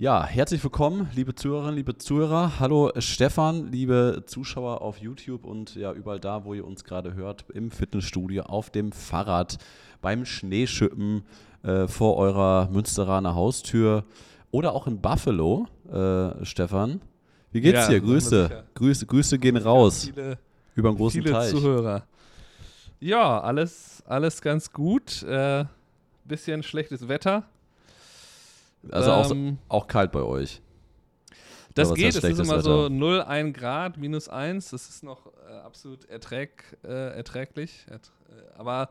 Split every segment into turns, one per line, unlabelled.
Ja, herzlich willkommen, liebe Zuhörerinnen, liebe Zuhörer. Hallo Stefan, liebe Zuschauer auf YouTube und ja überall da, wo ihr uns gerade hört, im Fitnessstudio, auf dem Fahrrad, beim Schneeschippen, äh, vor eurer Münsteraner Haustür oder auch in Buffalo, äh, Stefan. Wie geht's
Ja,
dir? Grüße. Grüße, Grüße gehen raus
Viele,
über den großen
viele
Teich.
Zuhörer. Ja, alles, alles ganz gut. Äh, bisschen schlechtes Wetter.
Also auch,
Ähm,
auch kalt bei euch.
Das geht, es ist immer so
Wetter?
0, 1 Grad, minus 1. Das ist noch äh, absolut erträg, äh, erträglich. Ertr äh, aber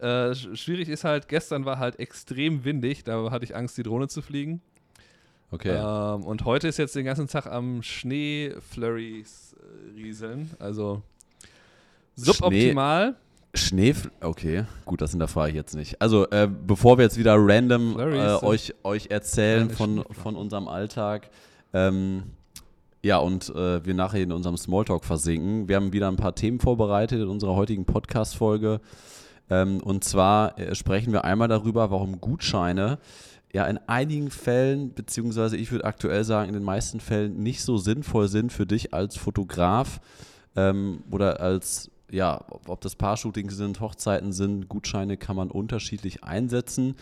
äh, sch- schwierig ist halt, gestern war halt extrem windig. Da hatte ich Angst, die Drohne zu fliegen.
Okay.
Ähm, und heute ist jetzt den ganzen Tag am Schneeflurries äh, rieseln. Also suboptimal.
Schnee, okay, gut, das hinterfrage ich jetzt nicht. Also, äh, bevor wir jetzt wieder random äh, euch, euch erzählen von, von unserem Alltag, ähm, ja, und äh, wir nachher in unserem Smalltalk versinken. Wir haben wieder ein paar Themen vorbereitet in unserer heutigen Podcast-Folge. Ähm, und zwar äh, sprechen wir einmal darüber, warum Gutscheine ja in einigen Fällen, beziehungsweise ich würde aktuell sagen, in den meisten Fällen nicht so sinnvoll sind für dich als Fotograf ähm, oder als, ja, ob das Paar-Shootings sind, Hochzeiten sind, Gutscheine kann man unterschiedlich einsetzen.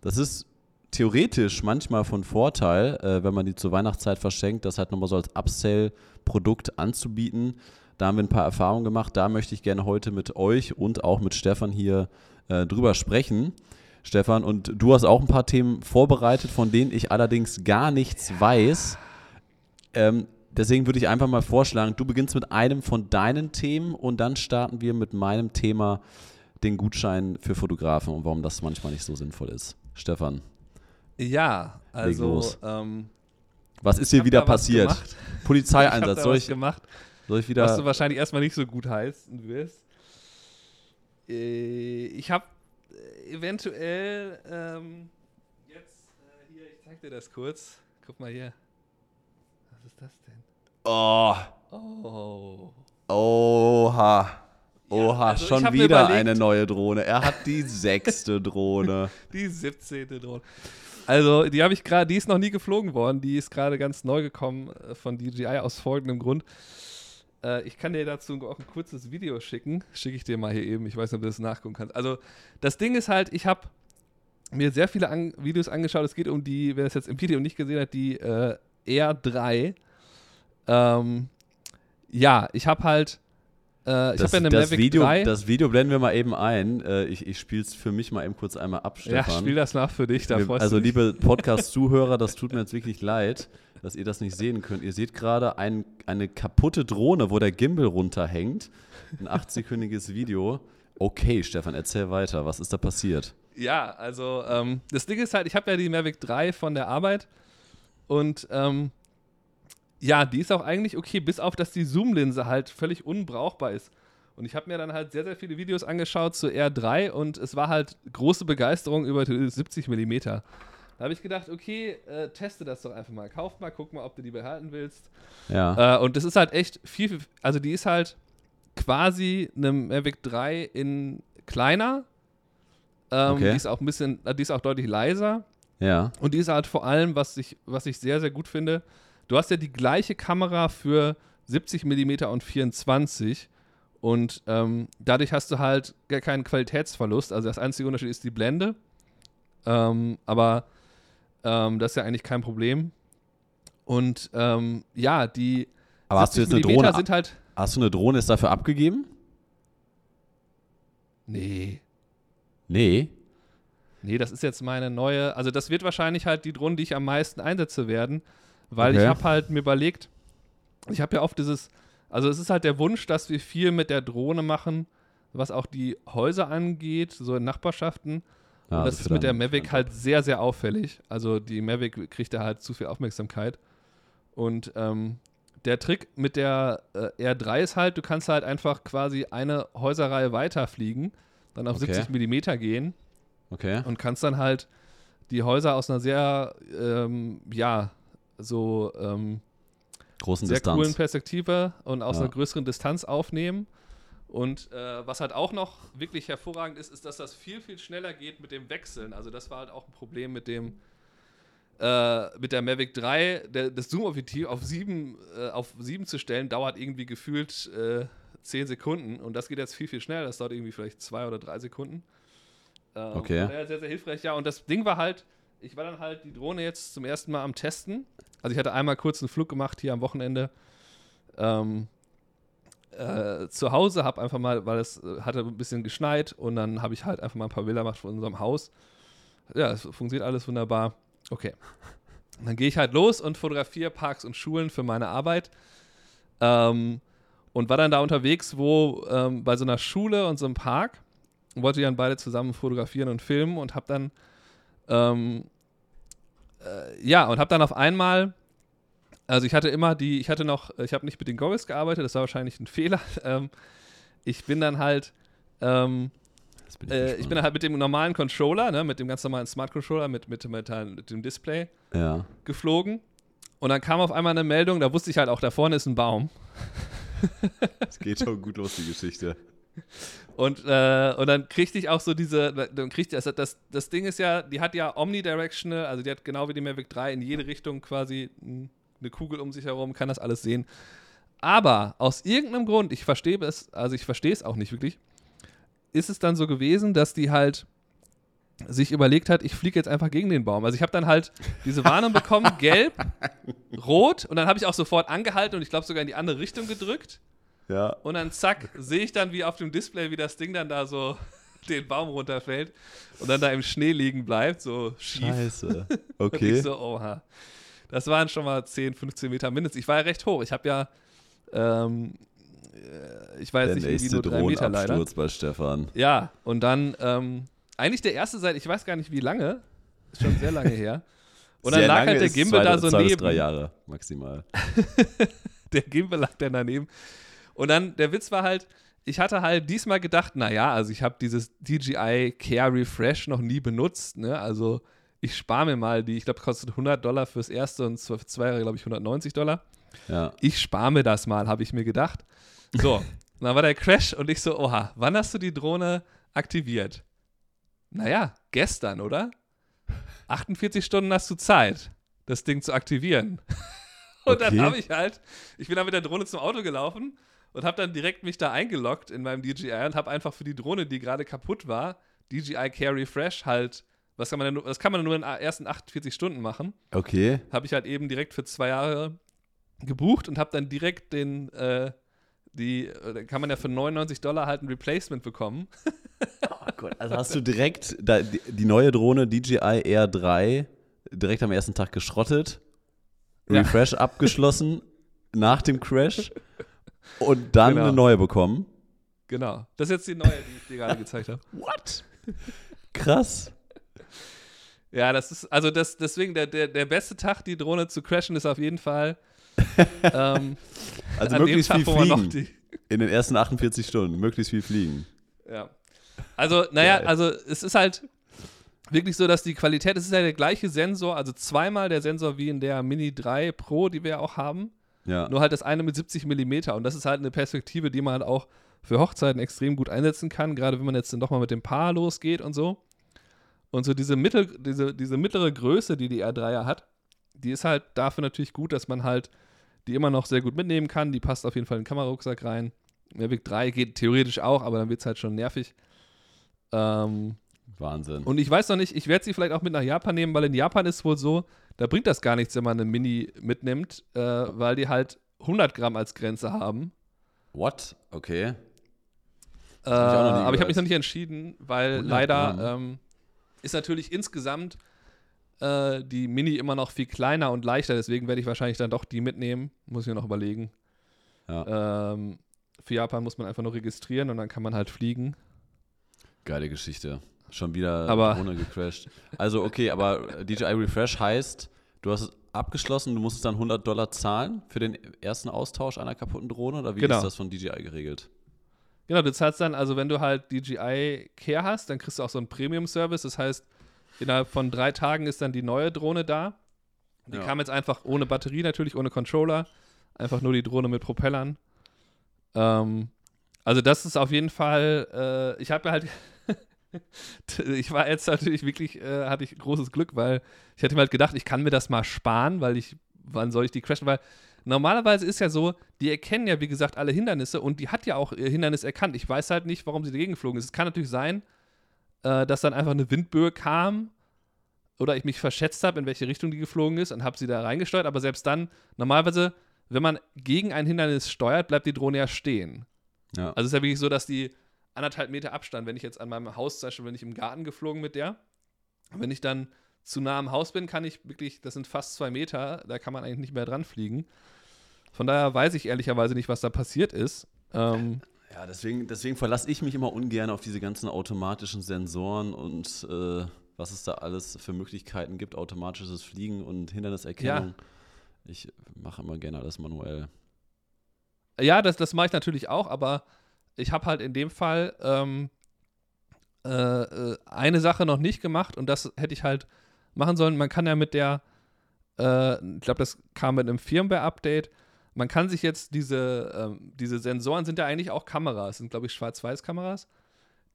Das ist theoretisch manchmal von Vorteil, äh, wenn man die zur Weihnachtszeit verschenkt, das halt nochmal so als Upsell-Produkt anzubieten. Da haben wir ein paar Erfahrungen gemacht. Da möchte ich gerne heute mit euch und auch mit Stefan hier äh, drüber sprechen. Stefan, und du hast auch ein paar Themen vorbereitet, von denen ich allerdings gar nichts weiß. Ähm, deswegen würde ich einfach mal vorschlagen, du beginnst mit einem von deinen Themen und dann starten wir mit meinem Thema, den Gutschein für Fotografen und warum das manchmal nicht so sinnvoll ist. Stefan,
Ja, also
los.
ähm,
was ist
ich
hier wieder
was
passiert?
Ich
Polizeieinsatz,
da
soll
was
ich,
gemacht,
soll ich
was
wieder.
du wahrscheinlich erstmal nicht so gut heißen wirst. Äh, ich habe eventuell ähm, jetzt äh, hier, ich zeig dir das kurz. Guck mal hier. Was ist das denn?
Oh,
Oh.
oha. Oha,
also
schon wieder eine neue Drohne. Er hat die sechste Drohne.
Die 17. Drohne. Also, die habe ich gerade, die ist noch nie geflogen worden. Die ist gerade ganz neu gekommen äh, von DJI aus folgendem Grund. Äh, ich kann dir dazu auch ein kurzes Video schicken. Schicke ich dir mal hier eben. Ich weiß nicht, ob du das nachgucken kannst. Also, das Ding ist halt, ich habe mir sehr viele an Videos angeschaut. Es geht um die, wer das jetzt im Video nicht gesehen hat, die äh, R3. Ähm, ja, ich habe halt. Äh, ich
Das,
habe ja eine
das,
Mavic
Video,
3.
das Video blenden wir mal eben ein. Äh, ich ich spiele es für mich mal eben kurz einmal ab,
ja,
Stefan.
spiel das nach für dich. Da
Wir- also liebe Podcast-Zuhörer, das tut mir jetzt wirklich leid, dass ihr das nicht sehen könnt. Ihr seht gerade ein, eine kaputte Drohne, wo der Gimbal runterhängt. Ein 8-sekündiges Video. Okay, Stefan, erzähl weiter. Was ist da passiert?
Ja, also ähm, das Ding ist halt, ich habe ja die Mavic 3 von der Arbeit und ähm, ja, die ist auch eigentlich okay, bis auf, dass die Zoom-Linse halt völlig unbrauchbar ist. Und ich habe mir dann halt sehr, sehr viele Videos angeschaut zu R3 und es war halt große Begeisterung über die 70 mm. Da habe ich gedacht, okay, äh, teste das doch einfach mal. Kauf mal, guck mal, ob du die behalten willst.
Ja.
Äh, und das ist halt echt viel, viel, also die ist halt quasi eine Mavic 3 in kleiner. Ähm,
Okay.
Die ist auch ein bisschen, äh, die ist auch deutlich leiser.
ja.
Und die ist halt vor allem, was ich, was ich sehr, sehr gut finde, du hast ja die gleiche Kamera für 70 mm und 24 und ähm, dadurch hast du halt gar keinen Qualitätsverlust. Also das einzige Unterschied ist die Blende. Ähm, aber ähm, das ist ja eigentlich kein Problem. Und ähm, ja, die
Aber hast du jetzt eine
70
Drohne?
sind halt.
Hast du eine Drohne ist dafür abgegeben?
Nee.
Nee.
Nee, das ist jetzt meine neue. Also, das wird wahrscheinlich halt die Drohne, die ich am meisten einsetze werden, weil
Okay.
ich habe halt mir überlegt, ich habe ja oft dieses. Also, es ist halt der Wunsch, dass wir viel mit der Drohne machen, was auch die Häuser angeht, so in Nachbarschaften.
Ja,
Und das ist mit der Mavic halt sehr, sehr auffällig. Also, die Mavic kriegt da halt zu viel Aufmerksamkeit. Und ähm, der Trick mit der äh, R3 ist halt, du kannst halt einfach quasi eine Häuserreihe weiterfliegen, dann auf
Okay.
70 Millimeter gehen
Okay.
und kannst dann halt die Häuser aus einer sehr, ähm, ja, so ähm,
Großen
sehr
Distanz.
coolen Perspektive und aus
Ja.
einer größeren Distanz aufnehmen. Und äh, was halt auch noch wirklich hervorragend ist, ist, dass das viel, viel schneller geht mit dem Wechseln. Also das war halt auch ein Problem mit dem äh, mit der Mavic 3 der, das Zoom-Objektiv auf 7 äh, auf 7 zu stellen, dauert irgendwie gefühlt äh, 10 Sekunden. Und das geht jetzt viel, viel schneller. Das dauert irgendwie vielleicht 2 oder 3 Sekunden. Ähm,
Okay.
sehr, sehr hilfreich. Ja, und das Ding war halt, ich war dann halt die Drohne jetzt zum ersten Mal am Testen. Also ich hatte einmal kurz einen Flug gemacht hier am Wochenende. Ähm, äh, zu Hause, habe einfach mal, weil es äh, hatte ein bisschen geschneit und dann habe ich halt einfach mal ein paar Bilder gemacht von unserem Haus. Ja, es funktioniert alles wunderbar. Okay. Dann gehe ich halt los und fotografiere Parks und Schulen für meine Arbeit. Ähm, und war dann da unterwegs, wo ähm, bei so einer Schule und so einem Park und wollte dann beide zusammen fotografieren und filmen und habe dann ähm, äh, ja und habe dann auf einmal also ich hatte immer die ich hatte noch ich habe nicht mit den Goggles gearbeitet das war wahrscheinlich ein Fehler ähm, ich bin dann halt ähm,
bin
äh, ich bin dann halt mit dem normalen Controller ne, mit dem ganz normalen Smart Controller mit mit, mit, mit dem Display
ja.
geflogen und dann kam auf einmal eine Meldung da wusste ich halt auch da vorne ist ein Baum
Es geht schon gut los, die Geschichte.
Und, äh, und dann kriegte ich auch so diese, dann kriegte das, das, das Ding ist ja, die hat ja omnidirectional, also die hat genau wie die Mavic 3 in jede Richtung quasi eine Kugel um sich herum, kann das alles sehen. Aber aus irgendeinem Grund, ich verstehe es, also ich verstehe es auch nicht wirklich, ist es dann so gewesen, dass die halt sich überlegt hat, ich fliege jetzt einfach gegen den Baum. Also ich habe dann halt diese Warnung bekommen, gelb, rot und dann habe ich auch sofort angehalten und ich glaube sogar in die andere Richtung gedrückt.
Ja.
Und dann zack, sehe ich dann wie auf dem Display, wie das Ding dann da so den Baum runterfällt und dann da im Schnee liegen bleibt, so schief.
Scheiße.
Und
Okay.
ich so, oha. Das waren schon mal 10, 15 Meter mindestens. Ich war ja recht hoch. Ich habe ja, ähm, äh, ich
Der
nicht irgendwie
nächste
nur drei Meter leider.
Bei Stefan.
Ja, und dann, ähm, eigentlich der erste seit, ich weiß gar nicht wie lange, ist schon sehr lange her. Und dann
Sehr
lag
lange
halt der Gimbal
zwei,
da so
zwei
neben.
Bis drei Jahre maximal.
der Gimbal lag dann daneben. Und dann, der Witz war halt, ich hatte halt diesmal gedacht, naja, also ich habe dieses DJI Care Refresh noch nie benutzt, ne? Also ich spare mir mal die, ich glaube, kostet 100 Dollar fürs erste und für zwei Jahre, glaube ich, 190 Dollar.
Ja.
Ich spare mir das mal, habe ich mir gedacht. So, und dann war der Crash und ich so, oha, wann hast du die Drohne aktiviert? Naja, gestern, oder? 48 Stunden hast du Zeit, das Ding zu aktivieren. Und
Okay.
dann habe ich halt, ich bin dann mit der Drohne zum Auto gelaufen und habe dann direkt mich da eingeloggt in meinem DJI und habe einfach für die Drohne, die gerade kaputt war, DJI Care Refresh halt, was kann man denn, nur- das kann man nur in den ersten 48 Stunden machen
Okay.
habe ich halt eben direkt für zwei Jahre gebucht und habe dann direkt den, äh, die, äh, da kann man ja für 99 Dollar halt ein Replacement bekommen.
Oh Gott, also hast du direkt da, die, die neue Drohne DJI Air 3 direkt am ersten Tag geschrottet,
Ja.
Refresh abgeschlossen nach dem Crash und dann
Genau.
eine neue bekommen.
Genau. Das ist jetzt die neue, die ich dir gerade gezeigt habe.
What? Krass.
Ja, das ist, also das, deswegen, der, der, der beste Tag, die Drohne zu crashen, ist auf jeden Fall ähm,
Also möglichst
Tag,
viel fliegen.
die,
In den ersten 48 Stunden. Möglichst viel fliegen.
Ja. Also, naja,
Geil.
also es ist halt wirklich so, dass die Qualität, es ist ja der gleiche Sensor, also zweimal der Sensor wie in der Mini 3 Pro, die wir auch haben.
Ja.
Nur halt das eine mit 70 Millimeter. Und das ist halt eine Perspektive, die man halt auch für Hochzeiten extrem gut einsetzen kann, gerade wenn man jetzt dann doch mal mit dem Paar losgeht und so. Und so diese, mittel, diese, diese mittlere Größe, die die R3er hat, die ist halt dafür natürlich gut, dass man halt die immer noch sehr gut mitnehmen kann. Die passt auf jeden Fall in den Kamerarucksack rein. Mavic 3 geht theoretisch auch, aber dann wird es halt schon nervig. Ähm,
Wahnsinn.
und ich weiß noch nicht, ich werde sie vielleicht auch mit nach Japan nehmen, weil in Japan ist wohl so, da bringt das gar nichts, wenn man eine Mini mitnimmt, äh, weil die halt 100 Gramm als Grenze haben.
What? Okay.
Äh,
ich
aber ich habe mich noch nicht entschieden, weil
100
leider ähm, ist natürlich insgesamt äh, die Mini immer noch viel kleiner und leichter, deswegen werde ich wahrscheinlich dann doch die mitnehmen. Muss ich mir noch überlegen.
Ja.
Ähm, für Japan muss man einfach nur registrieren und dann kann man halt fliegen.
Geile Geschichte. Schon wieder
Aber-
Drohne gecrashed. Also, okay, aber DJI Refresh heißt, du hast es abgeschlossen, du musstest dann 100 Dollar zahlen für den ersten Austausch einer kaputten Drohne oder wie
Genau.
ist das von DJI geregelt?
Genau, du zahlst dann, also wenn du halt DJI Care hast, dann kriegst du auch so einen Premium-Service. Das heißt, innerhalb von drei Tagen ist dann die neue Drohne da. Die
Ja.
kam jetzt einfach ohne Batterie natürlich, ohne Controller. Einfach nur die Drohne mit Propellern. Ähm, also das ist auf jeden Fall, äh, ich habe ja halt, ich war jetzt natürlich wirklich, äh, hatte ich großes Glück, weil ich hätte mir halt gedacht, ich kann mir das mal sparen, weil ich, wann soll ich die crashen? Weil normalerweise ist ja so, die erkennen ja, wie gesagt, alle Hindernisse und die hat ja auch ihr Hindernis erkannt. Ich weiß halt nicht, warum sie dagegen geflogen ist. Es kann natürlich sein, äh, dass dann einfach eine Windböe kam oder ich mich verschätzt habe, in welche Richtung die geflogen ist und habe sie da reingesteuert. Aber selbst dann, normalerweise, wenn man gegen ein Hindernis steuert, bleibt die Drohne ja stehen. Ja. Also es ist ja wirklich so, dass die anderthalb Meter Abstand, wenn ich jetzt an meinem Haus, zum Beispiel, wenn ich im Garten geflogen mit der, wenn ich dann zu nah am Haus bin, kann ich wirklich, das sind fast zwei Meter, da kann man eigentlich nicht mehr dran fliegen. Von daher weiß ich ehrlicherweise nicht, was da passiert ist. Ähm,
ja, deswegen, deswegen verlasse ich mich immer ungern auf diese ganzen automatischen Sensoren und äh, was es da alles für Möglichkeiten gibt, automatisches Fliegen und Hinderniserkennung. Ja. Ich mache immer gerne alles manuell.
Ja, das, das mache ich natürlich auch, aber ich habe halt in dem Fall ähm, äh, äh, eine Sache noch nicht gemacht und das hätte ich halt machen sollen. Man kann ja mit der, äh, ich glaube, das kam mit einem Firmware-Update, man kann sich jetzt diese, ähm, diese Sensoren sind ja eigentlich auch Kameras, sind glaube ich Schwarz-Weiß-Kameras.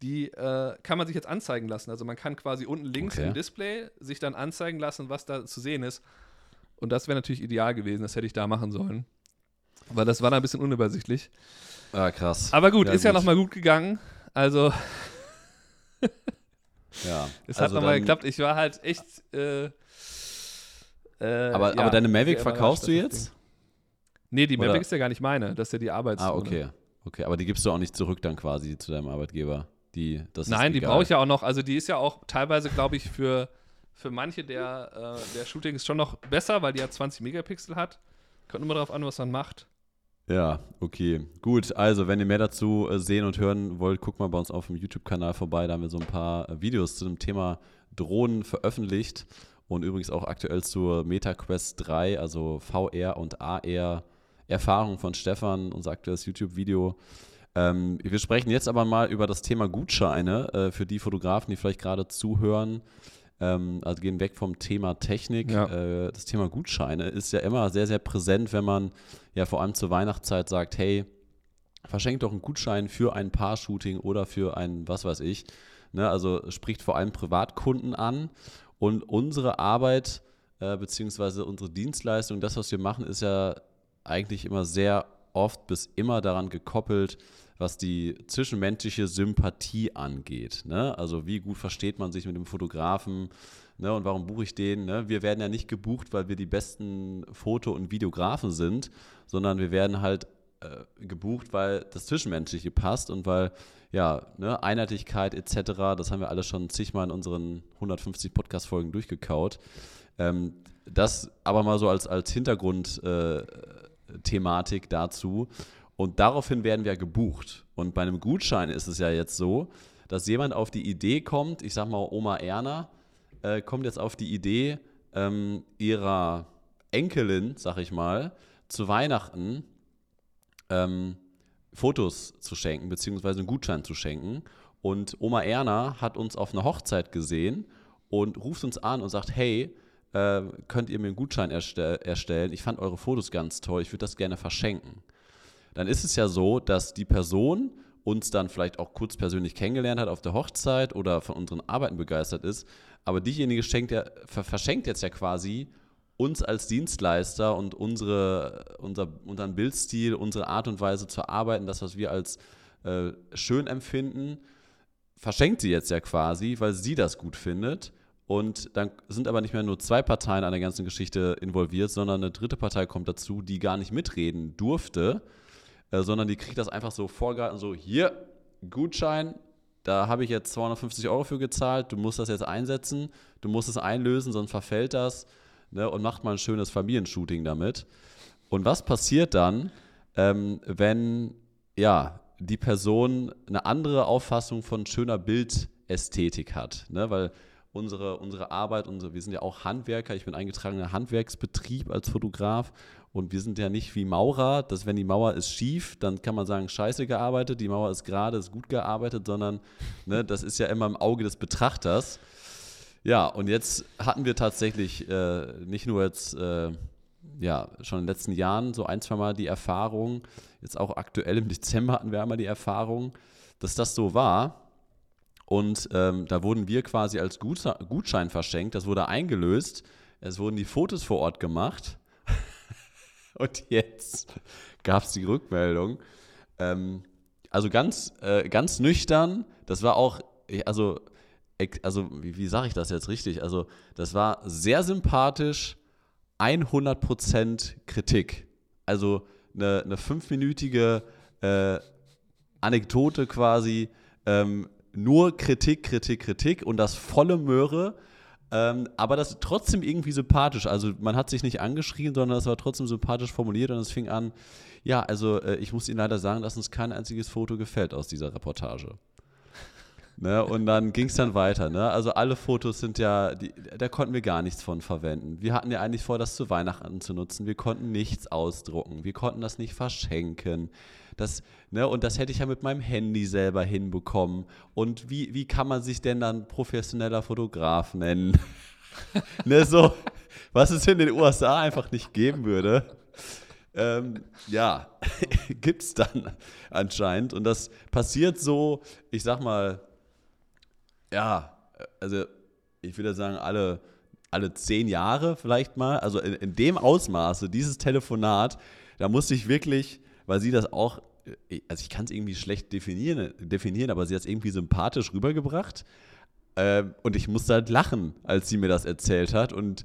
Die äh, kann man sich jetzt anzeigen lassen. Also man kann quasi unten links okay. im Display sich dann anzeigen lassen, was da zu sehen ist. Und das wäre natürlich ideal gewesen, das hätte ich da machen sollen. Weil das war da ein bisschen unübersichtlich.
Ah, krass.
Aber gut, ja, ist gut. ja nochmal gut gegangen. Also.
ja.
Es hat also nochmal geklappt. Ich war halt echt. Äh,
äh, aber, ja, aber deine Mavic verkaufst du jetzt?
Nee, die Mavic ist ja gar nicht meine. Das ist ja die Arbeits.
Ah, okay. Okay, aber die gibst du auch nicht zurück dann quasi zu deinem Arbeitgeber. Die, das
Nein, die brauche ich ja auch noch. Also die ist ja auch teilweise, glaube ich, für, für manche der, äh, der Shootings schon noch besser, weil die ja 20 Megapixel hat. Kommt immer darauf an, was man macht.
Ja, okay. Gut, also wenn ihr mehr dazu äh, sehen und hören wollt, guckt mal bei uns auf dem YouTube-Kanal vorbei. Da haben wir so ein paar äh, Videos zu dem Thema Drohnen veröffentlicht und übrigens auch aktuell zur MetaQuest 3, also VR und AR Erfahrung von Stefan, unser aktuelles YouTube-Video. Ähm, wir sprechen jetzt aber mal über das Thema Gutscheine äh, für die Fotografen, die vielleicht gerade zuhören. Ähm, also gehen weg vom Thema Technik. Ja. Äh, das Thema Gutscheine ist ja immer sehr, sehr präsent, wenn man ja vor allem zur Weihnachtszeit sagt, hey, verschenkt doch einen Gutschein für ein Paar-Shooting oder für ein, was weiß ich. Ne, also spricht vor allem Privatkunden an. Und unsere Arbeit äh, beziehungsweise unsere Dienstleistung, das, was wir machen, ist ja eigentlich immer sehr oft bis immer daran gekoppelt, was die zwischenmenschliche Sympathie angeht. Ne? Also wie gut versteht man sich mit dem Fotografen ne? und warum buche ich den? Ne? Wir werden ja nicht gebucht, weil wir die besten Foto- und Videografen sind, sondern wir werden halt äh, gebucht, weil das Zwischenmenschliche passt und weil ja, ne, Einheitlichkeit etc., das haben wir alle schon zigmal in unseren 150 Podcast-Folgen durchgekaut. Ähm, das aber mal so als, als Hintergrundthematik äh, dazu. Und daraufhin werden wir gebucht. Und bei einem Gutschein ist es ja jetzt so, dass jemand auf die Idee kommt, ich sag mal Oma Erna, äh, kommt jetzt auf die Idee, ähm, ihrer Enkelin, sag ich mal, zu Weihnachten ähm, Fotos zu schenken, beziehungsweise einen Gutschein zu schenken. Und Oma Erna hat uns auf einer Hochzeit gesehen und ruft uns an und sagt, hey, äh, könnt ihr mir einen Gutschein erste erstellen? Ich fand eure Fotos ganz toll, ich würde das gerne verschenken dann ist es ja so, dass die Person uns dann vielleicht auch kurz persönlich kennengelernt hat auf der Hochzeit oder von unseren Arbeiten begeistert ist, aber diejenige ja, verschenkt jetzt ja quasi uns als Dienstleister und unsere, unser, unseren Bildstil, unsere Art und Weise zu arbeiten, das, was wir als äh, schön empfinden, verschenkt sie jetzt ja quasi, weil sie das gut findet. Und dann sind aber nicht mehr nur zwei Parteien an der ganzen Geschichte involviert, sondern eine dritte Partei kommt dazu, die gar nicht mitreden durfte äh, sondern die kriegt das einfach so vorgehalten, so hier, Gutschein, da habe ich jetzt 250 Euro für gezahlt, du musst das jetzt einsetzen, du musst es einlösen, sonst verfällt das ne, und macht mal ein schönes Familienshooting damit. Und was passiert dann, ähm, wenn ja, die Person eine andere Auffassung von schöner Bildästhetik hat? Ne? Weil unsere, unsere Arbeit, unsere, wir sind ja auch Handwerker, ich bin eingetragener Handwerksbetrieb als Fotograf und wir sind ja nicht wie Maurer, dass wenn die Mauer ist schief, dann kann man sagen, scheiße gearbeitet, die Mauer ist gerade, ist gut gearbeitet, sondern ne, das ist ja immer im Auge des Betrachters. Ja, und jetzt hatten wir tatsächlich äh, nicht nur jetzt, äh, ja, schon in den letzten Jahren so ein, zwei Mal die Erfahrung, jetzt auch aktuell im Dezember hatten wir einmal die Erfahrung, dass das so war. Und ähm, da wurden wir quasi als Gutschein verschenkt. Das wurde eingelöst. Es wurden die Fotos vor Ort gemacht. Und jetzt gab es die Rückmeldung. Ähm, also ganz, äh, ganz nüchtern. Das war auch, also, also wie, wie sage ich das jetzt richtig? Also, das war sehr sympathisch, 100% Kritik. Also eine, eine fünfminütige äh, Anekdote quasi, ähm, nur Kritik, Kritik, Kritik und das volle Möhre. Ähm, aber das trotzdem irgendwie sympathisch. Also man hat sich nicht angeschrien, sondern es war trotzdem sympathisch formuliert und es fing an, ja, also äh, ich muss Ihnen leider sagen, dass uns kein einziges Foto gefällt aus dieser Reportage. Ne, und dann ging es dann weiter. Ne? Also alle Fotos sind ja, die, da konnten wir gar nichts von verwenden. Wir hatten ja eigentlich vor, das zu Weihnachten zu nutzen. Wir konnten nichts ausdrucken. Wir konnten das nicht verschenken. Das, ne, und das hätte ich ja mit meinem Handy selber hinbekommen. Und wie, wie kann man sich denn dann professioneller Fotograf nennen? ne, so, was es in den USA einfach nicht geben würde. Ähm, ja, gibt es dann anscheinend. Und das passiert so, ich sag mal, ja, also ich würde sagen, alle, alle zehn Jahre vielleicht mal. Also in, in dem Ausmaße, dieses Telefonat, da musste ich wirklich, weil sie das auch, äh, also ich kann es irgendwie schlecht definieren, definieren, aber sie hat es irgendwie sympathisch rübergebracht. Äh, und ich musste halt lachen, als sie mir das erzählt hat. Und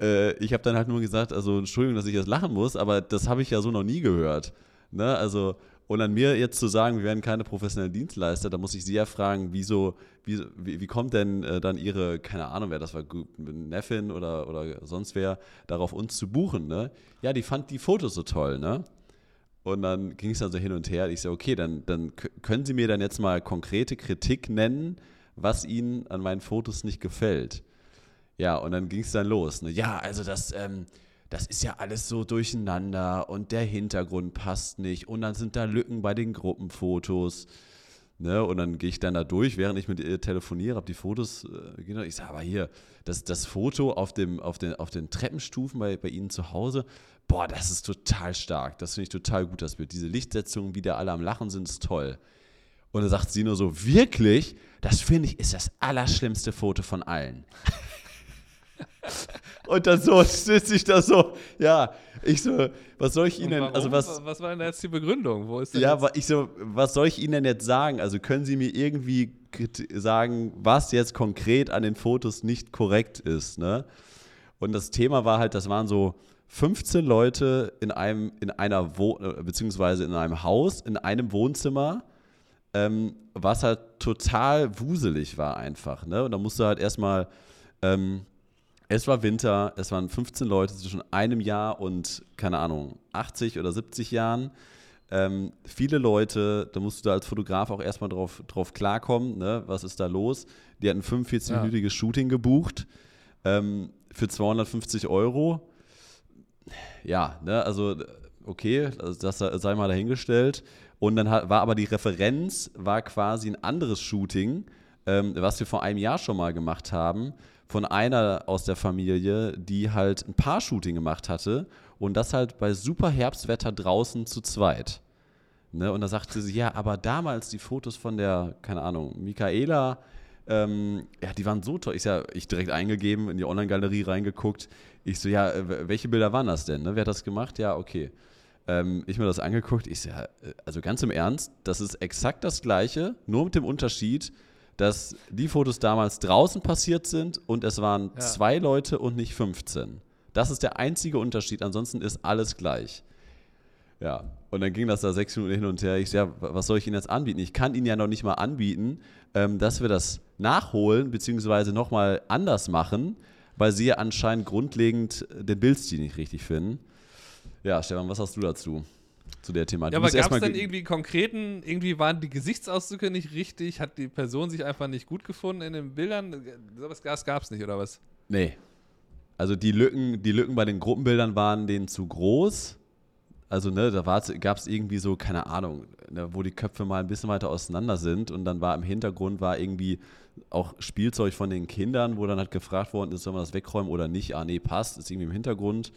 äh, ich habe dann halt nur gesagt, also Entschuldigung, dass ich jetzt lachen muss, aber das habe ich ja so noch nie gehört. Ne? Also und an mir jetzt zu sagen, wir werden keine professionellen Dienstleister, da muss ich sie ja fragen, wieso, wie, wie, wie kommt denn äh, dann ihre, keine Ahnung, wer das war, Neffin oder, oder sonst wer, darauf uns zu buchen, ne? Ja, die fand die Fotos so toll, ne? Und dann ging es dann so hin und her. Ich so, okay, dann, dann können Sie mir dann jetzt mal konkrete Kritik nennen, was Ihnen an meinen Fotos nicht gefällt. Ja, und dann ging es dann los. Ne? Ja, also das, ähm, das ist ja alles so durcheinander und der Hintergrund passt nicht und dann sind da Lücken bei den Gruppenfotos. Ne, und dann gehe ich dann da durch, während ich mit ihr telefoniere, habe die Fotos, äh, ich sage, aber hier, das, das Foto auf, dem, auf, den, auf den Treppenstufen bei, bei Ihnen zu Hause, boah, das ist total stark. Das finde ich total gut, das Bild. Diese Lichtsetzungen, wie da alle am Lachen sind, ist toll. Und dann sagt sie nur so, wirklich? Das finde ich ist das allerschlimmste Foto von allen. Und dann so sitze ich da so, ja, ich so, was soll ich Ihnen,
also was. Was war denn jetzt die Begründung? Wo ist
denn ja, jetzt? ich so, was soll ich Ihnen denn jetzt sagen? Also können Sie mir irgendwie sagen, was jetzt konkret an den Fotos nicht korrekt ist, ne? Und das Thema war halt, das waren so 15 Leute in einem, in einer Wo beziehungsweise in einem Haus, in einem Wohnzimmer, ähm, was halt total wuselig war einfach, ne? Und da musste halt erstmal ähm, es war Winter, es waren 15 Leute zwischen einem Jahr und, keine Ahnung, 80 oder 70 Jahren. Ähm, viele Leute, da musst du da als Fotograf auch erstmal drauf, drauf klarkommen, ne? was ist da los. Die hatten ein 45-minütiges ja. Shooting gebucht ähm, für 250 Euro. Ja, ne? also okay, also das sei mal dahingestellt. Und dann war aber die Referenz, war quasi ein anderes Shooting, ähm, was wir vor einem Jahr schon mal gemacht haben von einer aus der Familie, die halt ein Paar-Shooting gemacht hatte und das halt bei super Herbstwetter draußen zu zweit. Ne? Und da sagte sie, ja, aber damals die Fotos von der, keine Ahnung, Michaela, ähm, ja, die waren so toll. Ich ja, ich direkt eingegeben, in die Online-Galerie reingeguckt. Ich so, ja, welche Bilder waren das denn? Ne? Wer hat das gemacht? Ja, okay. Ähm, ich mir das angeguckt. Ich so, ja, äh, also ganz im Ernst, das ist exakt das Gleiche, nur mit dem Unterschied, dass die Fotos damals draußen passiert sind und es waren ja. zwei Leute und nicht 15. Das ist der einzige Unterschied. Ansonsten ist alles gleich. Ja, und dann ging das da sechs Minuten hin und her. Ich ja, was soll ich Ihnen jetzt anbieten? Ich kann Ihnen ja noch nicht mal anbieten, ähm, dass wir das nachholen, beziehungsweise nochmal anders machen, weil Sie ja anscheinend grundlegend den Bildstil nicht richtig finden. Ja, Stefan, was hast du dazu? Zu der Thematik.
Ja, aber gab es dann irgendwie konkreten, irgendwie waren die Gesichtsausdrücke nicht richtig? Hat die Person sich einfach nicht gut gefunden in den Bildern? Sowas gab es nicht, oder was?
Nee. Also die Lücken, die Lücken bei den Gruppenbildern waren denen zu groß. Also, ne, da gab es irgendwie so, keine Ahnung, ne, wo die Köpfe mal ein bisschen weiter auseinander sind und dann war im Hintergrund war irgendwie auch Spielzeug von den Kindern, wo dann halt gefragt worden ist, soll man das wegräumen oder nicht? Ah, nee, passt, ist irgendwie im Hintergrund.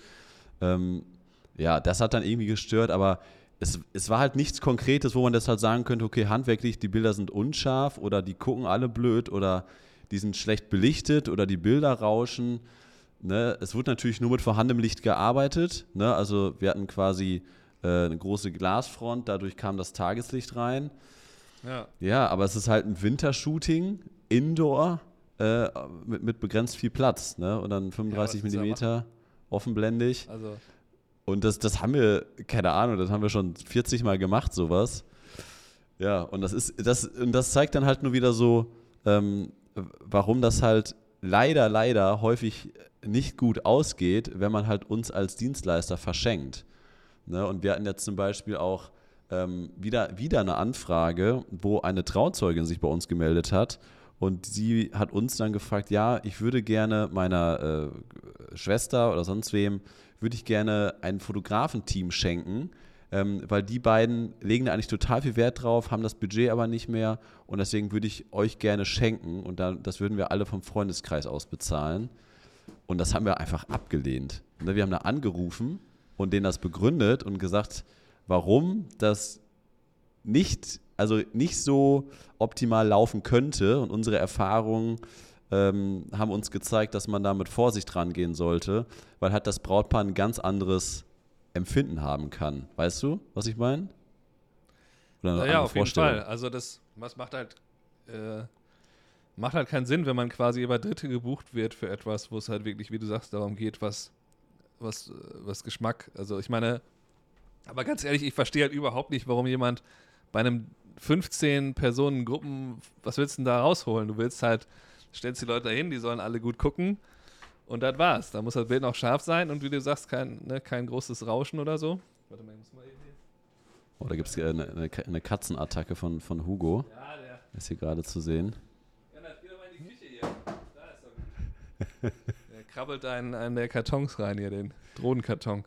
Ähm, ja, das hat dann irgendwie gestört, aber es, es war halt nichts Konkretes, wo man das halt sagen könnte, okay, handwerklich, die Bilder sind unscharf oder die gucken alle blöd oder die sind schlecht belichtet oder die Bilder rauschen. Ne? Es wurde natürlich nur mit vorhandenem Licht gearbeitet. Ne? Also wir hatten quasi äh, eine große Glasfront, dadurch kam das Tageslicht rein. Ja. ja, aber es ist halt ein Wintershooting, Indoor, äh, mit, mit begrenzt viel Platz. Ne? Und dann 35 ja, Millimeter, offenblendig. Also. Und das, das haben wir, keine Ahnung, das haben wir schon 40 Mal gemacht, sowas. Ja, und das ist, das, und das zeigt dann halt nur wieder so, ähm, warum das halt leider, leider häufig nicht gut ausgeht, wenn man halt uns als Dienstleister verschenkt. Ne? Und wir hatten jetzt zum Beispiel auch ähm, wieder, wieder eine Anfrage, wo eine Trauzeugin sich bei uns gemeldet hat und sie hat uns dann gefragt, ja, ich würde gerne meiner äh, Schwester oder sonst wem, würde ich gerne ein Fotografenteam schenken, ähm, weil die beiden legen da eigentlich total viel Wert drauf, haben das Budget aber nicht mehr und deswegen würde ich euch gerne schenken und dann, das würden wir alle vom Freundeskreis aus bezahlen. Und das haben wir einfach abgelehnt. Ne, wir haben da angerufen und denen das begründet und gesagt, warum das nicht, also nicht so optimal laufen könnte. Und unsere Erfahrungen ähm, haben uns gezeigt, dass man da mit Vorsicht rangehen sollte, weil halt das Brautpaar ein ganz anderes Empfinden haben kann. Weißt du, was ich meine?
Ja, auf jeden Fall. Also das, was macht halt, äh, macht halt keinen Sinn, wenn man quasi über Dritte gebucht wird für etwas, wo es halt wirklich, wie du sagst, darum geht, was, was, was Geschmack. Also ich meine, aber ganz ehrlich, ich verstehe halt überhaupt nicht, warum jemand bei einem 15 Personen Gruppen, was willst du denn da rausholen? Du willst halt, stellst die Leute dahin, die sollen alle gut gucken und das war's. Da muss das Bild noch scharf sein und wie du sagst, kein, ne, kein großes Rauschen oder so. Warte mal, ich muss mal eben hier.
Oh, da gibt es eine, eine, eine, Katzenattacke von, von Hugo. Ja, der. Ist hier gerade zu sehen. Ja, dann geh doch mal in die Küche hier. Da
ist er. der krabbelt einen, einen der Kartons rein hier, den Drohnenkarton.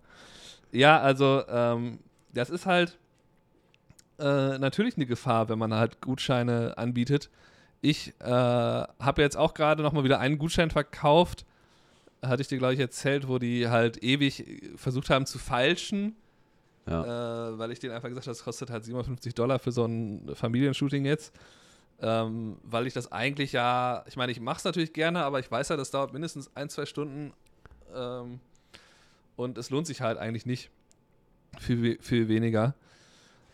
Ja, also, ähm, das ist halt äh, natürlich eine Gefahr, wenn man halt Gutscheine anbietet. Ich äh, habe jetzt auch gerade nochmal wieder einen Gutschein verkauft hatte ich dir, glaube ich, erzählt, wo die halt ewig versucht haben zu falschen. Ja. Äh, weil ich denen einfach gesagt habe, das kostet halt 57 Dollar für so ein Familienshooting jetzt. Ähm, weil ich das eigentlich ja, ich meine, ich mache es natürlich gerne, aber ich weiß ja, das dauert mindestens ein, zwei Stunden ähm, und es lohnt sich halt eigentlich nicht viel, viel weniger.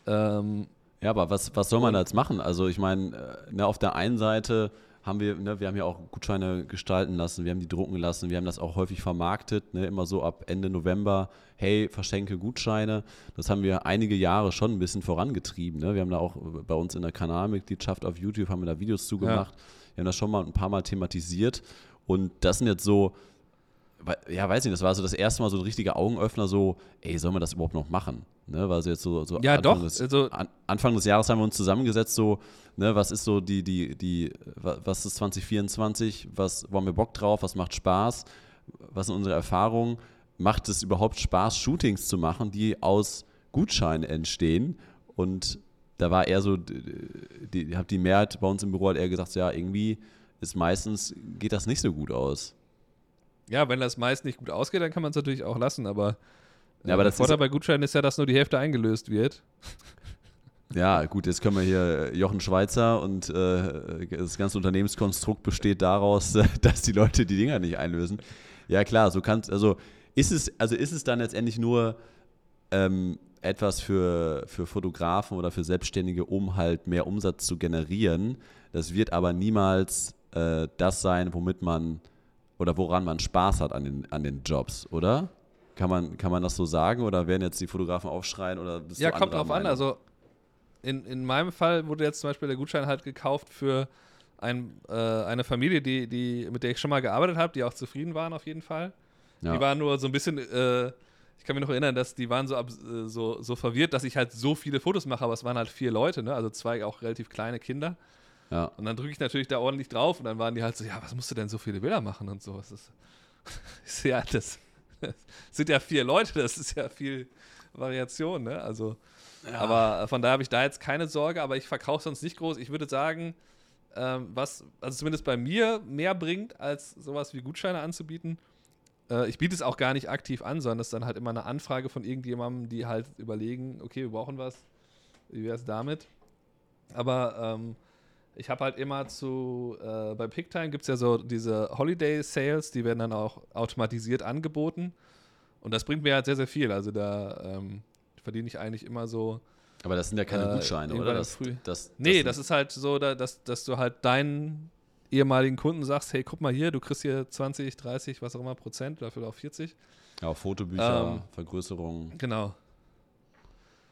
Ähm, ja, aber was, was soll man da jetzt machen? Also ich meine, äh, ne, auf der einen Seite haben wir, ne, wir haben ja auch Gutscheine gestalten lassen, wir haben die drucken lassen, wir haben das auch häufig vermarktet, ne, immer so ab Ende November, hey, verschenke Gutscheine. Das haben wir einige Jahre schon ein bisschen vorangetrieben. Ne? Wir haben da auch bei uns in der Kanalmitgliedschaft auf YouTube haben wir da Videos zugemacht. Ja. Wir haben das schon mal ein paar Mal thematisiert. Und das sind jetzt so, ja, weiß nicht, das war so das erste Mal so ein richtiger Augenöffner, so, ey, sollen wir das überhaupt noch machen? Ne, weil sie jetzt so, so
ja,
Anfang,
doch,
des,
also,
an, Anfang des Jahres haben wir uns zusammengesetzt, so, ne, was ist so die, die, die, was ist 2024, was wollen wir Bock drauf, was macht Spaß, was sind unsere Erfahrungen, macht es überhaupt Spaß, Shootings zu machen, die aus Gutscheinen entstehen und da war eher so, die, die, die Mehrheit bei uns im Büro hat eher gesagt, ja, irgendwie ist meistens, geht das nicht so gut aus.
Ja, wenn das meist nicht gut ausgeht, dann kann man es natürlich auch lassen, aber, ja, aber der Vorteil bei Gutscheinen ist ja, dass nur die Hälfte eingelöst wird.
Ja, gut, jetzt können wir hier äh, Jochen Schweizer und äh, das ganze Unternehmenskonstrukt besteht daraus, dass die Leute die Dinger nicht einlösen. Ja, klar, so kannst also ist es, also ist es dann letztendlich nur ähm, etwas für, für Fotografen oder für Selbstständige, um halt mehr Umsatz zu generieren. Das wird aber niemals äh, das sein, womit man oder woran man Spaß hat an den, an den Jobs, oder? Kann man, kann man das so sagen oder werden jetzt die Fotografen aufschreien oder
bist Ja, kommt drauf Meinung? an. Also in, in meinem Fall wurde jetzt zum Beispiel der Gutschein halt gekauft für ein, äh, eine Familie, die, die, mit der ich schon mal gearbeitet habe, die auch zufrieden waren auf jeden Fall. Ja. Die waren nur so ein bisschen, äh, ich kann mich noch erinnern, dass die waren so, äh, so, so verwirrt, dass ich halt so viele Fotos mache, aber es waren halt vier Leute, ne? also zwei auch relativ kleine Kinder. Ja. Und dann drücke ich natürlich da ordentlich drauf und dann waren die halt so, ja, was musst du denn so viele Bilder machen und so. Das ist, ist ja, das, das, sind ja vier Leute, das ist ja viel Variation, ne? Also, ja. aber von daher habe ich da jetzt keine Sorge, aber ich verkaufe sonst nicht groß. Ich würde sagen, ähm, was, also zumindest bei mir mehr bringt, als sowas wie Gutscheine anzubieten, äh, ich biete es auch gar nicht aktiv an, sondern es ist dann halt immer eine Anfrage von irgendjemandem, die halt überlegen, okay, wir brauchen was, wie wäre es damit? Aber ähm, ich habe halt immer zu, äh, bei PickTime gibt es ja so diese Holiday Sales, die werden dann auch automatisiert angeboten. Und das bringt mir halt sehr, sehr viel. Also da ähm, verdiene ich eigentlich immer so.
Aber das sind ja keine
Äh,
Gutscheine, oder? Das,
früh.
das,
Nee, das ist halt so, da, dass, dass du halt deinen ehemaligen Kunden sagst, hey, guck mal hier, du kriegst hier 20, 30, was auch immer Prozent, dafür auch 40.
ja, Fotobücher,
Ähm,
Vergrößerung.
Genau.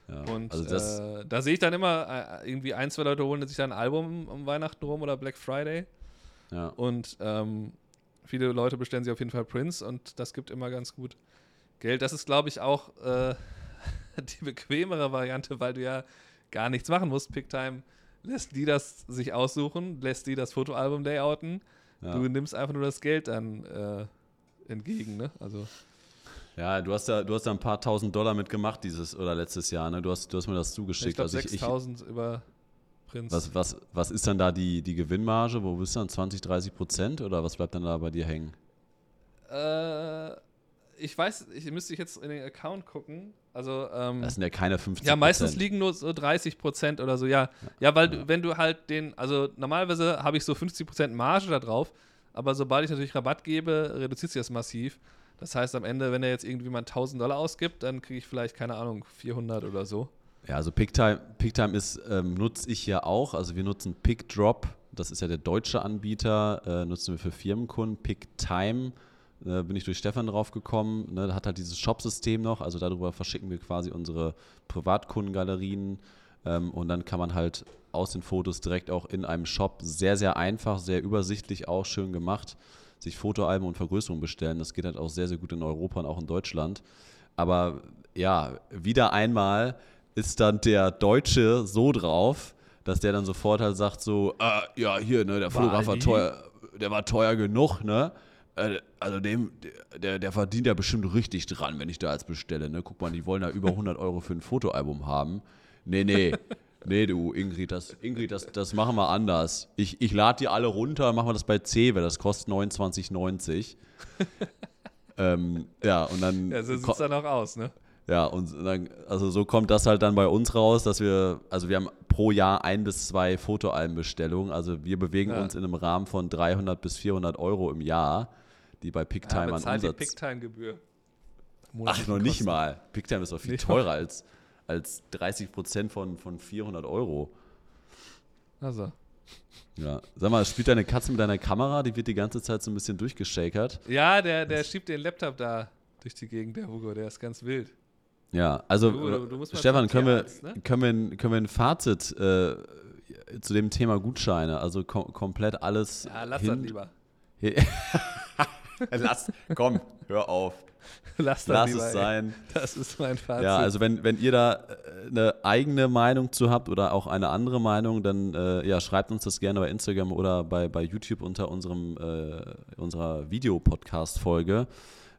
Ja.
Und
also das,
äh, da sehe ich dann immer, äh, irgendwie ein, zwei Leute holen sich dann ein Album um Weihnachten rum oder Black Friday.
ja.
Und ähm, viele Leute bestellen sich auf jeden Fall Prince und das gibt immer ganz gut Geld. Das ist, glaube ich, auch äh, die bequemere Variante, weil du ja gar nichts machen musst. Picktime lässt die das sich aussuchen, lässt die das Fotoalbum layouten.
ja.
Du nimmst einfach nur das Geld dann äh, entgegen, ne? Also
Ja, du hast da, du hast da ein paar tausend Dollar mitgemacht dieses oder letztes Jahr, ne? Du hast, du hast mir das
ich
zugeschickt.
glaube
also ich, ich,
6000 über Prince.
was, was, was ist dann da die, die Gewinnmarge? Wo bist du dann? 20, 30 Prozent oder was bleibt dann da bei dir hängen?
Äh, ich weiß, ich müsste jetzt in den Account gucken. Also, ähm,
Das sind ja keine 50
ja, meistens liegen nur so 30 Prozent oder so, ja. Ja, weil du, wenn du halt den, also normalerweise habe ich so 50 Prozent Marge da drauf, aber sobald ich natürlich Rabatt gebe, reduziert sich das massiv. Das heißt, am Ende, wenn er jetzt irgendwie mal 1000 Dollar ausgibt, dann kriege ich vielleicht, keine Ahnung, 400 oder so.
Ja, also Picktime, Picktime ist, ähm, nutze ich ja auch. Also wir nutzen PickDrop, das ist ja der deutsche Anbieter, äh, nutzen wir für Firmenkunden. Picktime, äh, bin ich durch Stefan drauf gekommen, ne, hat halt dieses Shop-System noch, also darüber verschicken wir quasi unsere Privatkundengalerien ähm, und dann kann man halt aus den Fotos direkt auch in einem Shop sehr, sehr einfach, sehr übersichtlich auch, schön gemacht, sich Fotoalben und Vergrößerungen bestellen. Das geht halt auch sehr, sehr gut in Europa und auch in Deutschland. Aber ja, wieder einmal ist dann der Deutsche so drauf, dass der dann sofort halt sagt so, ah, ja, hier, ne, der Fotograf war teuer, der war teuer genug, ne? Äh, Also dem, der, der verdient ja bestimmt richtig dran, wenn ich da jetzt bestelle, ne? Guck mal, die wollen da über 100 Euro für ein Fotoalbum haben. Nee, nee, nee, du, Ingrid, das, Ingrid, das, das machen wir anders. Ich, ich lade die alle runter, machen wir das bei C, weil das kostet 29,90. ähm, ja, und dann
Ja, so sieht es dann auch aus, ne?
ja, und dann, also so kommt das halt dann bei uns raus, dass wir, also wir haben pro Jahr ein bis zwei Fotoalbenbestellungen. Also wir bewegen
Ja.
uns in einem Rahmen von 300 bis 400 Euro im Jahr, die bei
Ja,
Picktime an
bezahlt die
Umsatz.
Picktime-Gebühr.
Ach, noch nicht mal. Picktime ist doch viel teurer als, als 30 Prozent von, von 400 Euro.
Also.
Ja. Sag mal, spielt deine Katze mit deiner Kamera? Die wird die ganze Zeit so ein bisschen durchgeschakert.
Ja, der, der schiebt den Laptop da durch die Gegend, der Hugo, der ist ganz wild.
Ja, also
Du- du-
Stefan, können wir,
ne?
können, wir, ein- können wir ein Fazit äh, zu dem Thema Gutscheine, also kom komplett alles
Ja, lass
hin-
das lieber.
Lass, komm, hör auf.
Lass das
Lass
lieber,
es
ey.
sein.
Das ist mein Fazit.
Ja, also wenn, wenn ihr da äh, eine eigene Meinung zu habt oder auch eine andere Meinung, dann äh, ja, schreibt uns das gerne bei Instagram oder bei, bei YouTube unter unserem, äh, unserer Videopodcast-Folge.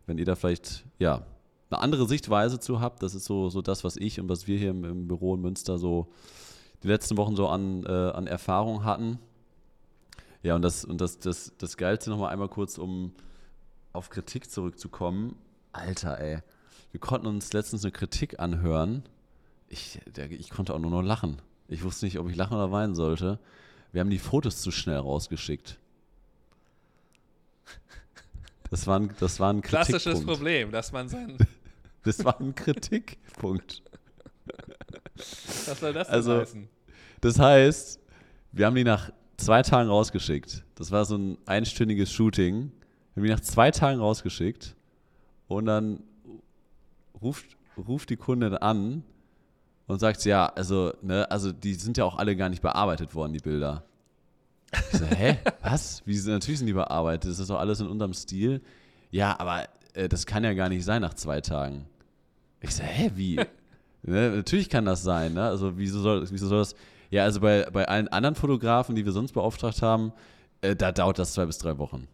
Wenn ihr da vielleicht ja, eine andere Sichtweise zu habt, das ist so, so das, was ich und was wir hier im, im Büro in Münster so die letzten Wochen so an, äh, an Erfahrung hatten. Ja, und das, und das, das, das Geilste nochmal einmal kurz, um auf Kritik zurückzukommen. Alter, ey. Wir konnten uns letztens eine Kritik anhören. Ich, der, ich konnte auch nur noch lachen. Ich wusste nicht, ob ich lachen oder weinen sollte. Wir haben die Fotos zu schnell rausgeschickt. Das war ein, das war ein
Klassisches
Kritikpunkt.
Problem, dass man sein.
Das war ein Kritikpunkt.
Was soll das denn
Also-
heißen?
Das heißt, wir haben die nach zwei Tagen rausgeschickt. Das war so ein einstündiges Shooting. Wir haben die nach zwei Tagen rausgeschickt und dann ruft, ruft die Kundin an und sagt, ja, also, ne, also die sind ja auch alle gar nicht bearbeitet worden, die Bilder. Ich so, hä? Was? Wie, sind- natürlich sind die bearbeitet, das ist doch alles in unserem Stil. Ja, aber äh, das kann ja gar nicht sein nach zwei Tagen. Ich so, hä, wie? ne, natürlich kann das sein, ne? Also wieso soll, wieso soll das? Ja, also bei, bei allen anderen Fotografen, die wir sonst beauftragt haben, äh, da dauert das zwei bis drei Wochen.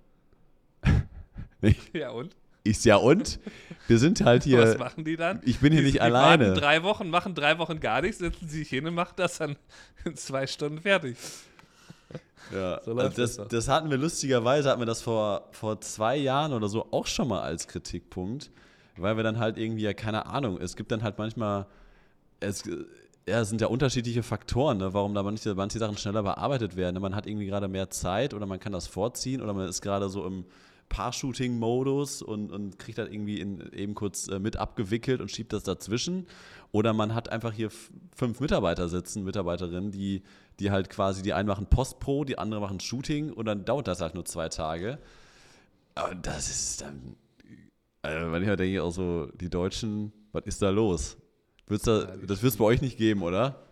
Ja, und?
Ich ja und? Wir sind halt
Was
hier.
machen die dann?
Ich bin hier
die,
nicht
die
alleine.
Drei Wochen, machen drei Wochen gar nichts, setzen sich hin und machen das dann in zwei Stunden fertig.
Ja,
So läuft
das,
das
hatten wir lustigerweise, hatten wir das vor, vor zwei Jahren oder so auch schon mal als Kritikpunkt, weil wir dann halt irgendwie, ja, keine Ahnung, es gibt dann halt manchmal, es, ja, es sind ja unterschiedliche Faktoren, ne, warum da manche, manche Sachen schneller bearbeitet werden. Man hat irgendwie gerade mehr Zeit oder man kann das vorziehen oder man ist gerade so im Paar-Shooting-Modus und, und kriegt das irgendwie in, eben kurz äh, mit abgewickelt und schiebt das dazwischen. Oder man hat einfach hier fünf Mitarbeiter sitzen, Mitarbeiterinnen, die, die halt quasi, die einen machen Post-Pro, die andere machen Shooting und dann dauert das halt nur zwei Tage. Und das ist dann, also manchmal denke ich auch so, die Deutschen, was ist da los? Wird's da, das wird es bei euch nicht geben, oder?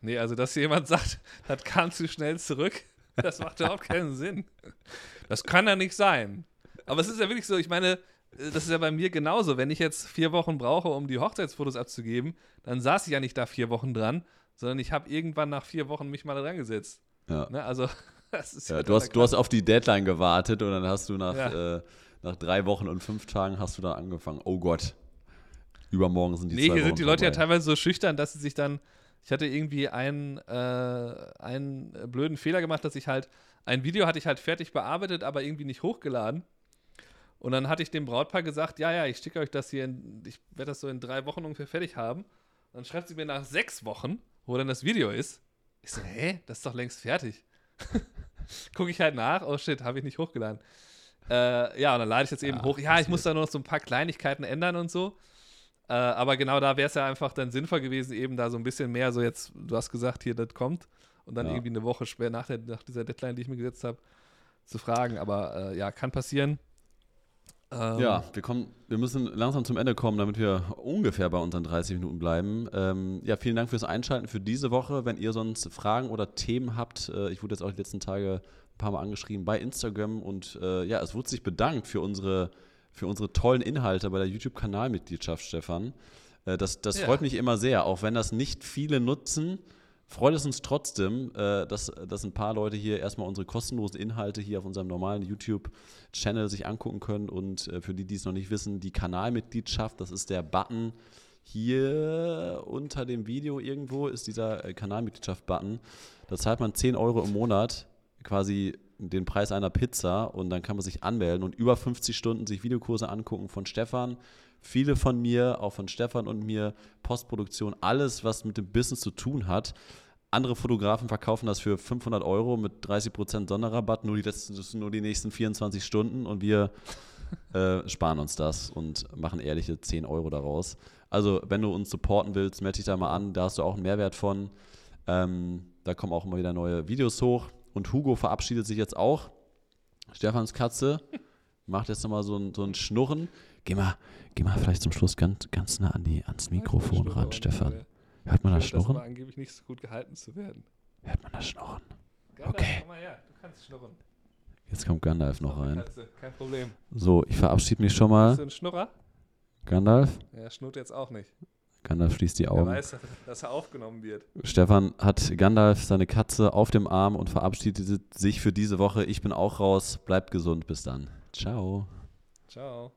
Nee, also dass jemand sagt, das kam zu schnell zurück, das macht überhaupt keinen Sinn. Das kann ja nicht sein. Aber es ist ja wirklich so, ich meine, äh, das ist ja bei mir genauso. Wenn ich jetzt vier Wochen brauche, um die Hochzeitsfotos abzugeben, dann saß ich ja nicht da vier Wochen dran, sondern ich habe irgendwann nach vier Wochen mich mal dran gesetzt.
Ja.
Ne? Also, das ist
Ja,
ja
du, hast, du hast auf die Deadline gewartet und dann hast du nach,
Ja.
äh, nach drei Wochen und fünf Tagen hast du da angefangen. Oh Gott. Übermorgen sind die
Nee,
zwei
hier
Wochen
sind die Leute ja
vorbei.
teilweise so schüchtern, dass sie sich dann. Ich hatte irgendwie einen, äh, einen blöden Fehler gemacht, dass ich halt. Ein Video hatte ich halt fertig bearbeitet, aber irgendwie nicht hochgeladen. Und dann hatte ich dem Brautpaar gesagt: Ja, ja, ich schicke euch das hier, in, ich werde das so in drei Wochen ungefähr fertig haben. Und dann schreibt sie mir nach sechs Wochen, wo dann das Video ist. Ich so: Hä, das ist doch längst fertig. Gucke ich halt nach, oh shit, habe ich nicht hochgeladen. Äh, ja, und dann lade ich jetzt eben
Ja,
hoch. Ja, ich muss da nur noch so ein paar Kleinigkeiten ändern und so. Äh, aber genau da wäre es ja einfach dann sinnvoll gewesen, eben da so ein bisschen mehr, so jetzt, du hast gesagt, hier, das kommt. Und dann
Ja.
irgendwie eine Woche später nach, der, nach dieser Deadline, die ich mir gesetzt habe, zu fragen. Aber äh, ja, kann passieren. Ähm,
Ja, wir, kommen, wir müssen langsam zum Ende kommen, damit wir ungefähr bei unseren 30 Minuten bleiben. Ähm, ja, vielen Dank fürs Einschalten für diese Woche. Wenn ihr sonst Fragen oder Themen habt, äh, ich wurde jetzt auch die letzten Tage ein paar Mal angeschrieben bei Instagram und äh, ja, es wurde sich bedankt für unsere, für unsere tollen Inhalte bei der YouTube-Kanalmitgliedschaft, Stefan. Äh, das das
Ja.
freut mich immer sehr, auch wenn das nicht viele nutzen. Freut es uns trotzdem, äh, dass, dass ein paar Leute hier erstmal unsere kostenlosen Inhalte hier auf unserem normalen YouTube-Channel sich angucken können. Und äh, für die, die es noch nicht wissen, die Kanalmitgliedschaft, das ist der Button hier unter dem Video irgendwo, ist dieser Kanalmitgliedschaft-Button. Da zahlt man 10 Euro im Monat, quasi den Preis einer Pizza und dann kann man sich anmelden und über 50 Stunden sich Videokurse angucken von Stefan, viele von mir, auch von Stefan und mir, Postproduktion, alles, was mit dem Business zu tun hat. Andere Fotografen verkaufen das für 500 Euro mit 30% Sonderrabatt, nur die, letzten, nur die nächsten 24 Stunden und wir äh, sparen uns das und machen ehrliche 10 Euro daraus. Also, wenn du uns supporten willst, melde dich da mal an, da hast du auch einen Mehrwert von. Ähm, da kommen auch immer wieder neue Videos hoch. Und Hugo verabschiedet sich jetzt auch. Stefans Katze macht jetzt nochmal so ein, so ein Schnurren. Geh mal, geh mal vielleicht zum Schluss ganz, ganz nah an die, ans Mikrofon ran, Stefan. Hört man das
Das
Schnurren?
aber angeblich nicht so gut gehalten zu werden.
Hört man das Schnurren?
Gandalf,
Okay.
komm mal her, du kannst schnurren.
Jetzt kommt Gandalf noch rein.
Katze, kein Problem.
So, ich verabschiede mich schon
Bist du
mal.
ein Schnurrer?
Gandalf?
Ja, schnurrt jetzt auch nicht.
Gandalf schließt die
Er
Augen.
weiß, dass er aufgenommen wird.
Stefan hat Gandalf seine Katze auf dem Arm und verabschiedet sich für diese Woche. Ich bin auch raus. Bleibt gesund. Bis dann. Ciao.
Ciao.